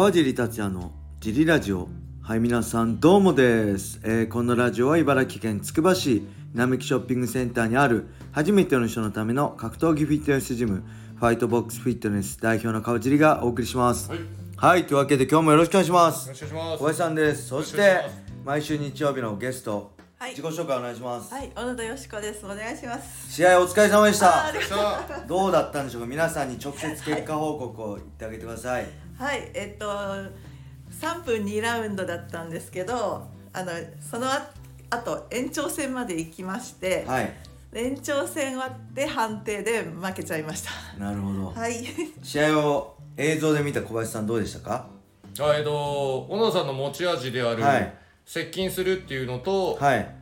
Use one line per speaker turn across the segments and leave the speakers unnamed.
川尻達也のジリラジオ。はい皆さんどうもです、えーこのラジオは茨城県つくば市並木ショッピングセンターにある初めての人のための格闘技フィットネスジムファイトボックスフィットネス代表の川尻がお送りします。
はい、
はい、というわけで今日もよろしくお願いします。
よろしくお願いします。
小林さんです。そして毎週日曜日のゲスト、
はい。
自己紹介お願いします、
はい、小野田よしこです。お願いします。
試合お疲れ様でした。どうだったんでしょうか。皆さんに直接結果報告を言ってあげてください
はい、えっと3分2ラウンドだったんですけど、あのそのああと延長戦まで行きまして、
はい。
延長戦終わって判定で負けちゃいました。
なるほど、
はい、
試合を映像で見た小林さんどうでしたか？
あえっと小野さんの持ち味である、
はい。
接近するっていうのと、
はい。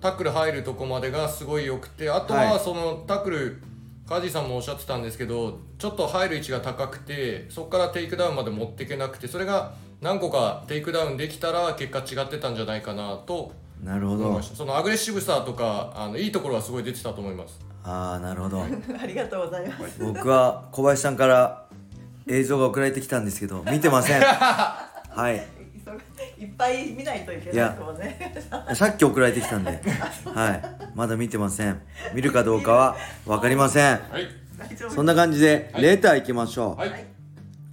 タックル入るとこまでがすごい良くて、あと
は
はい。そのタックル。カジさんもおっしゃってたんですけどちょっと入る位置が高くてそこからテイクダウンまで持っていけなくてそれが何個かテイクダウンできたら結果違ってたんじゃないかなと
なるほど。
思いました。そのアグレッシブさとかあのいいところはすごい出てたと思います。
ああなるほど。
ありがとうございます。
僕は小林さんから映像が送られてきたんですけど見てません。はい。
急いっぱい見ないといけないとね。
さっき送られてきたんで。はいまだ見てません。見るかどうかは分かりません。
はい。
そんな感じで
はい。
レターいきましょう、
はい。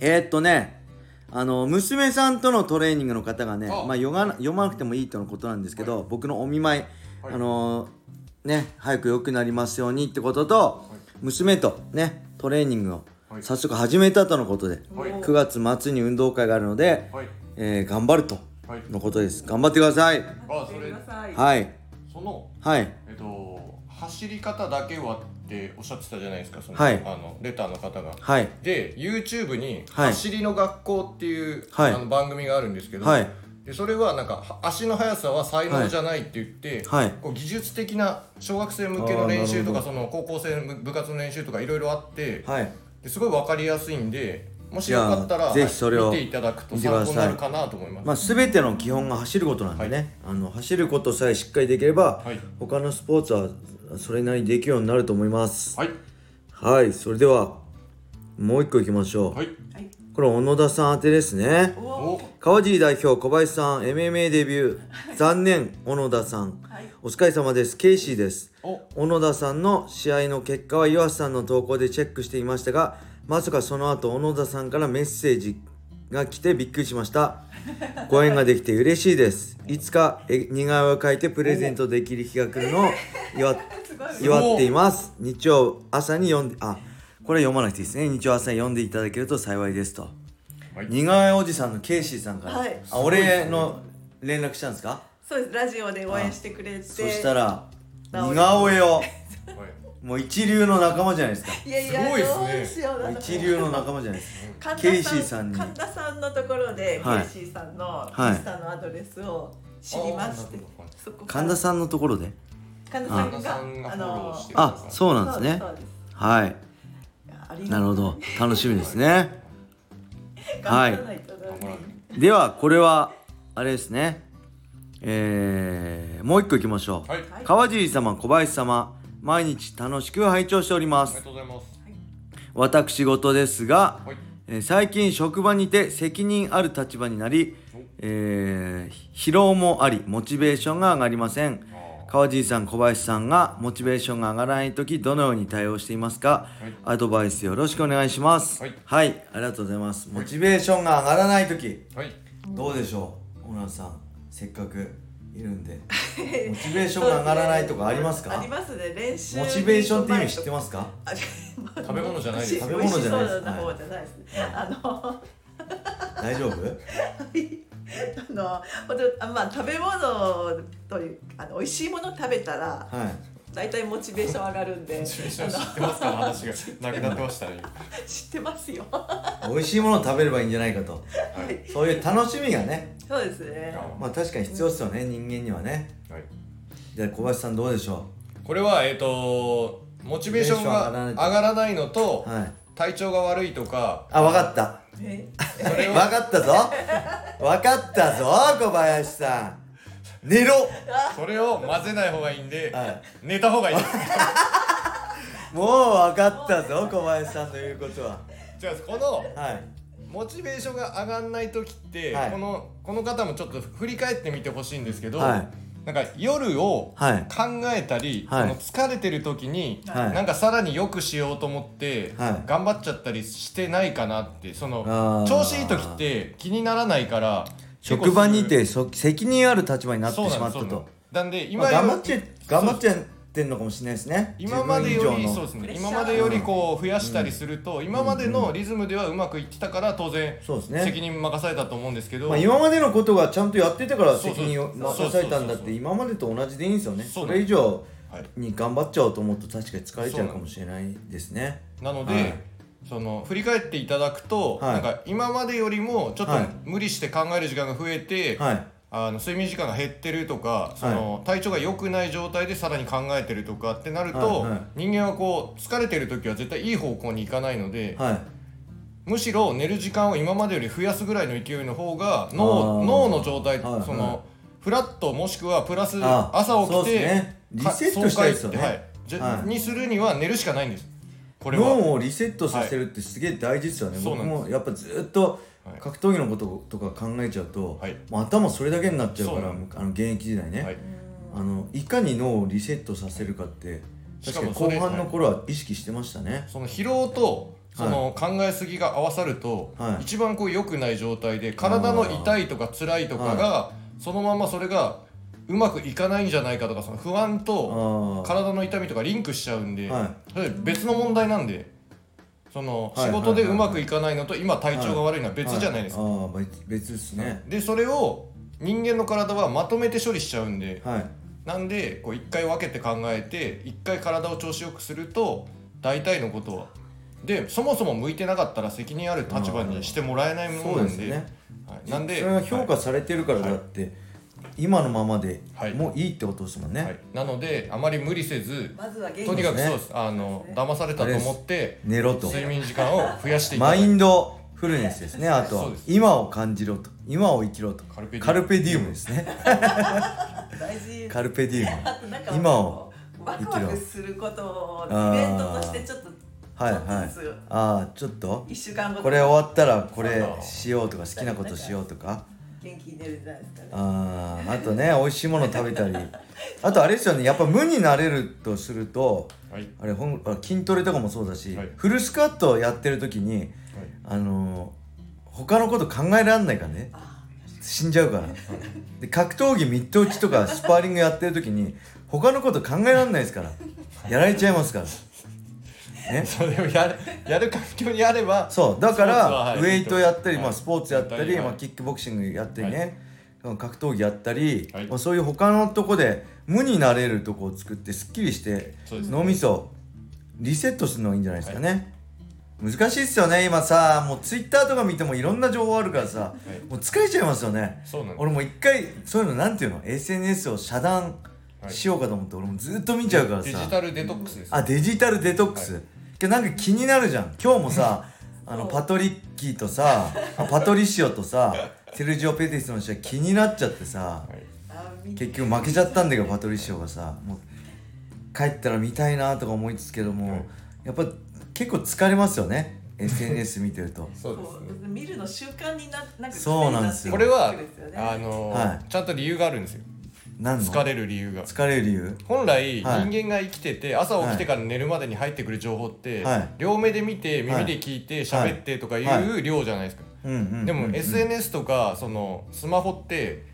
えー、っとねあの娘さんとのトレーニングの方がね
あ。
まあ、読がな読まなくてもいいとのことなんですけど、僕のお見舞い、
はい。
あのーね早く良くなりますようにってことと、娘とねトレーニングを
はい。
早速始めたとのことで、
はい。
9月末に運動会があるので、
はい。
えー頑張ると
はい
のことです。頑張ってください。はい。
その
はい。
えっと、走り方だけはっておっしゃってたじゃないですかその、
はい。
あのレターの方が。
はい。
で YouTube に「
はい。
走りの学校」っていう、
はい。
あの番組があるんですけど、
はい。
でそれはなんかは足の速さは才能じゃないって言って、
はい。
こう技術的な小学生向けの練習とかその高校生の部活の練習とかいろいろあって、
はい。
ですごい分かりやすいんでもしよかったら
ぜひそれを
見ていただくと
見てください。
参考になるかなと思います。
まあ、全ての基本が走ることなんでね、あの走ることさえしっかりできれば、
はい。
他のスポーツはそれなりにできるようになると思います。
はい。
はいそれではもう一個いきましょう、
はい。
はい。
これ小野田さん宛てですね。
お
お
お。
川尻代表小林さん MMA デビュー。残念小野田さん。
はい。
お疲れ様です。ケイシーです。
お。
小野田さんの試合の結果は岩瀬さんの投稿でチェックしていましたがまさかその後小野田さんからメッセージが来てびっくりしましたご縁ができて嬉しいです。いつかえ似顔絵を描いてプレゼントできる日が来るのを祝。祝っています。日曜朝に読んであこれ読まなくていいですね。日曜朝に読んでいただけると幸いですと。
はい。
似顔絵おじさんのケイシーさんから、
はい。
あ俺の連絡したんですか？
そうです。ラジオで応援してくれて。
そしたら
直
似顔絵を。
はい
もう一流の仲間じゃないですか。
いやいや
すごいっすね。
どうしよう。だ
一流の仲間じゃないですか。ケイシーさんに。
神田さんのところで、
はい。
ケイシーさんの
はい
インスタのアドレスを知りまして、こから。
神田さんのところで？
神田さん
神田さ
が
んがフォロ
あの
ーして
あそうなんですね。
そうです
はい。なるほど。楽しみですね。はい
い。
ではこれはあれですね。えー、もう一個いきましょう、
はい、
はい。
川尻様小林様毎日楽しく拝聴しております。
ありがとうございます。
私事ですが、
はい。
えー最近職場にて責任ある立場になり、えー疲労もありモチベーションが上がりません。
あ
川尻さん小林さんがモチベーションが上がらない時どのように対応していますか、
はい。
アドバイスよろしくお願いします。
はい。
ありがとうございます。モチベーションが上がらない時どうでしょう小野さん。せっかくいるんで。モチベーションが上がらないとかありますか？
ありますね。練習
モチベーションって意味知ってますか？
あ
食べ物じゃないです。
食べ物じゃないです。
あの
大丈夫？
あのほんとあまあ食べ物というあの美味しいもの食べたら
はい
大体モチベーション上がるんで。
知ってますか？話がなくなってましたね
知ってますよ。
美味しいものを食べればいいんじゃないかと。
はい。
そういう楽しみがね。
そうですね。
まあ確かに必要ですよね人間にはね。
はい。
じゃあ小林さんどうでしょ
これはえっ、とモチベーションが上
が
がらないのと、
うはい。
体調が悪いとか。
あ分かった。
え？
それを
分かったぞ。分かったぞ小林さん寝ろ。
それを混ぜない方がいいんで、
はい。
寝た方がいい。で す
もう分かったぞ小林さんの言うことは。
じゃあこの
はい。
モチベーションが上がんない時って、
はい。
このこの方もちょっと振り返ってみてほしいんですけど、
はい。
なんか夜を
はい。
考えたり、
はい。
その疲れてる時に、
はい。
なんかさらに良くしようと思って、
はい。
頑張っちゃったりしてないかなってそ
あ
の
ー。
調子いい時って気にならないから
職場にてそ責任ある立場になってしまったと。
なんで今よ
頑張っちゃ頑張っちゃってんのかもしれないですね。
今までより
自分以上の。
そうですね。今までよりこう増やしたりすると、今までのリズムではうまくいってたから当然
そうですね。
責任任されたと思うんですけど、
まあ、今までのことがちゃんとやってたから責任を任されたんだって今までと同じでいいんですよね。それ以上
はい。
に頑張っちゃおうと思うと確かに疲れちゃうかもしれないですね。
なので、
はい
その振り返っていただくと、
はい。
なんか今までよりもちょっと
はい。
無理して考える時間が増えて、
はい。
あの睡眠時間が減ってるとかその、体調が良くない状態でさらに考えてるとかってなると、
はいはい。
人間はこう疲れてる時は絶対いい方向に行かないので、
はい。
むしろ寝る時間を今までより増やすぐらいの勢いの方が
あー。
脳脳の状態、
はいはい。
そのフラットもしくはプラス
あ
朝起
そう
きて、
ですねリセットしたいですよね。
爽快ってはい。じゃ
はい。
にするには寝るしかないんです
脳をリセットさせるってすげえ大事ですよね、僕
そうなんです。
もやっぱずっと
はい。
格闘技のこととか考えちゃうと、
はい。
もう頭それだけになっちゃうからあの現役時代ね、
はい。
あのいかに脳をリセットさせるかって確かに後半の頃は意識してましたね、
その疲労とその考えすぎが合わさると、
はい。
一番こう良くない状態で体の痛いとか辛いとかが、そのままそれがうまくいかないんじゃないかとかその不安と体の痛みとかリンクしちゃうんで、
はい。
それ別の問題なんでその
はい
仕事でうまくいかないのと今体調が悪いのは別じゃないですか、
はい。ああ別別ですね。
でそれを人間の体はまとめて処理しちゃうんで
はい。
なんでこう一回分けて考えて一回体を調子よくすると大体のことはでそもそも向いてなかったら責任ある立場にしてもらえないものなんで
ですね。
はい、なんで
それが評価されてるからだって、今のままで
はい。
もういいってことですもんね、
はい。はいなのであまり無理せず
まずは元気
とにかく
ね
そうです。あの騙されたと思って
寝ろと。
睡眠時間を増やしてい
マインドフルネスですねあとは。今を感じろと。今を生きろと。
カルペディウム。
カルペディウムですね。
大事。
カルペディウム。今を
ワクワクすることをイベントとしてちょっと
はいはい。ああちょっと。
一週間後と。か
これ終わったらこれしようとか好きなことしようとか
元気に寝るじゃないですかね。
あーあとね美味しいもの食べたり。あとあれですよねやっぱ無になれるとすると
はい。
あれほんあ筋トレとかもそうだし、
はい。
フルスクワットやってる時にあのー他のこと考えられないからね。死んじゃうから。で格闘技ミット打ちとかスパーリングやってる時に他のこと考えられないですから。やられちゃいますからね。
それをやるやる環境にあれば
そうだから
はい
ウェイトやったり、
はい。
まあ、スポーツやったり、
はい。
まあ、キックボクシングやったりね、格闘技やったり、
はい。
まあ、そういう他のとこで無になれるとこを作ってすっきりして脳みそリセットするのがいいんじゃないですかね、難しいっすよね。今さもうツイッターとか見てもいろんな情報あるからさ、
い。
もう疲れちゃいますよね。俺も一回そういうのなんていうの？SNS を遮断しようかと思って、俺もずっと見ちゃうからさ。
デジタルデトックスです
あデジタルデトックス、
はい
けどなんか気になるじゃん。今日もさ あのパトリッキーとさ あパトリシオとさセルジオ・ペティスの試合気になっちゃってさ結局負けちゃったんだけどパトリシオがさもう帰ったら見たいなとか思いつつけども、
はい。
やっぱ結構疲れますよね SNS 見てると。
そうです
こ
ね
う見るの習慣にななんか
そうなんですよ。
これはあの
は
ちゃんと理由があるんですよ疲れる理由が。
疲れる理由？
本来人
はい。
間が生きてて朝起きてから寝るまでに入ってくる情報って
はい。
両目で見て耳で聞いて喋ってとかいう量じゃないですか。
うんうんうんうん。
でも SNS とかそのスマホって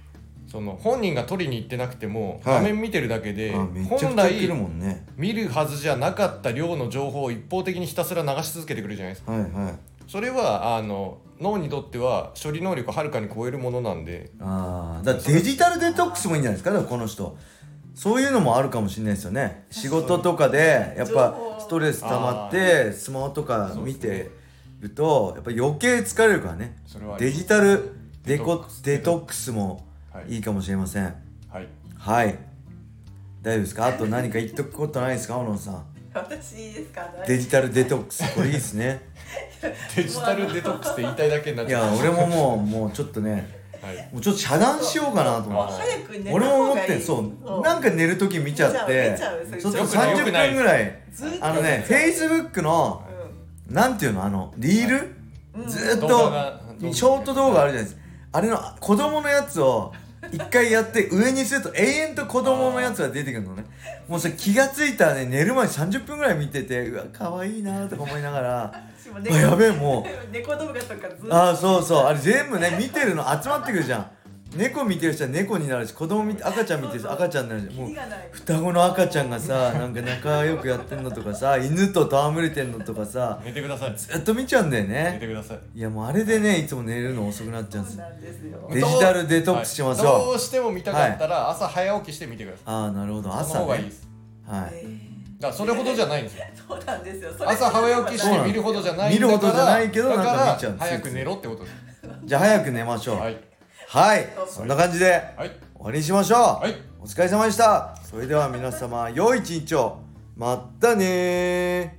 その本人が取りに行ってなくても
はい。
画面見てるだけで
あめっちゃく
本来
ちゃ来るもんね。
見るはずじゃなかった量の情報を一方的にひたすら流し続けてくるじゃないですか。
はいはい。
それはあの脳にとっては処理能力をはるかに超えるものなんで。
ああだからデジタルデトックスもいいんじゃないですか？この人。そういうのもあるかもしれないですよね。仕事とかでやっぱストレス溜まってスマホとか見てるとやっぱ余計疲れるからね。
それは
デジタルデコ
デトックス。
も
はい。
いいかもしれません。
はい。
はい。大丈夫ですか？あと何か言っとくことないですか？小野さん
私ですか？
デジタルデトックス。これいいですね。
デジタルデトックスって言いたいだけになっ
い
ちゃう。
や俺ももうもうちょっとね
はい。
もうちょっと遮断しようかなと思って。
早く寝た
俺も思
方がいい。
ってんそうなんか寝る時見ちゃって
見ちゃう見ちゃう
そうすると。
よくないよ
30
くない
分ぐらい
ずっと。
あのねフェイスブックのなんていうの？あのリール？
う
ずーっ
動
と
画が
ショート動画あるじゃないですか。あれの子供のやつを一回やって上にすると永遠と子供のやつが出てくるのね。もうそれ気がついたらね寝る前に30分ぐらい見ててうわ可愛いなとか思いながら。あやべえもう。
猫動画とかずっと。
ああそうそう。あれ全部ね見てるの集まってくるじゃん猫見てる人は猫になるし子供見て赤ちゃん見てる人は赤ちゃんになるしもう双子の赤ちゃんがさ なんか仲良くやってんのとかさ犬と戯れてんのとかさ
寝てください。
ずっと見ちゃうんだよ
寝
ね
てください。
いやもうあれでねいつも寝るの遅くなっちゃうんです。デジタルデトックスしましょう。
はい。どうしても見たかったら朝早起きして見てくださ
ああなるほど。
いその
朝ね
方がいいです。
はい。
え
だからそれほどじゃないんですよ。
ー そうなんですよ。
朝早起きして見るほどじゃないんだから
見るほどじゃないけど
だか
なんか
ら
見ちゃうんです。
早く寝ろってことです。
じゃあ早く寝ましょう。
はい
はい。そんな感じで
はい。
終わりにしましょう。
はい。
お疲れ様でした。それでは皆様良い一日を。まったねー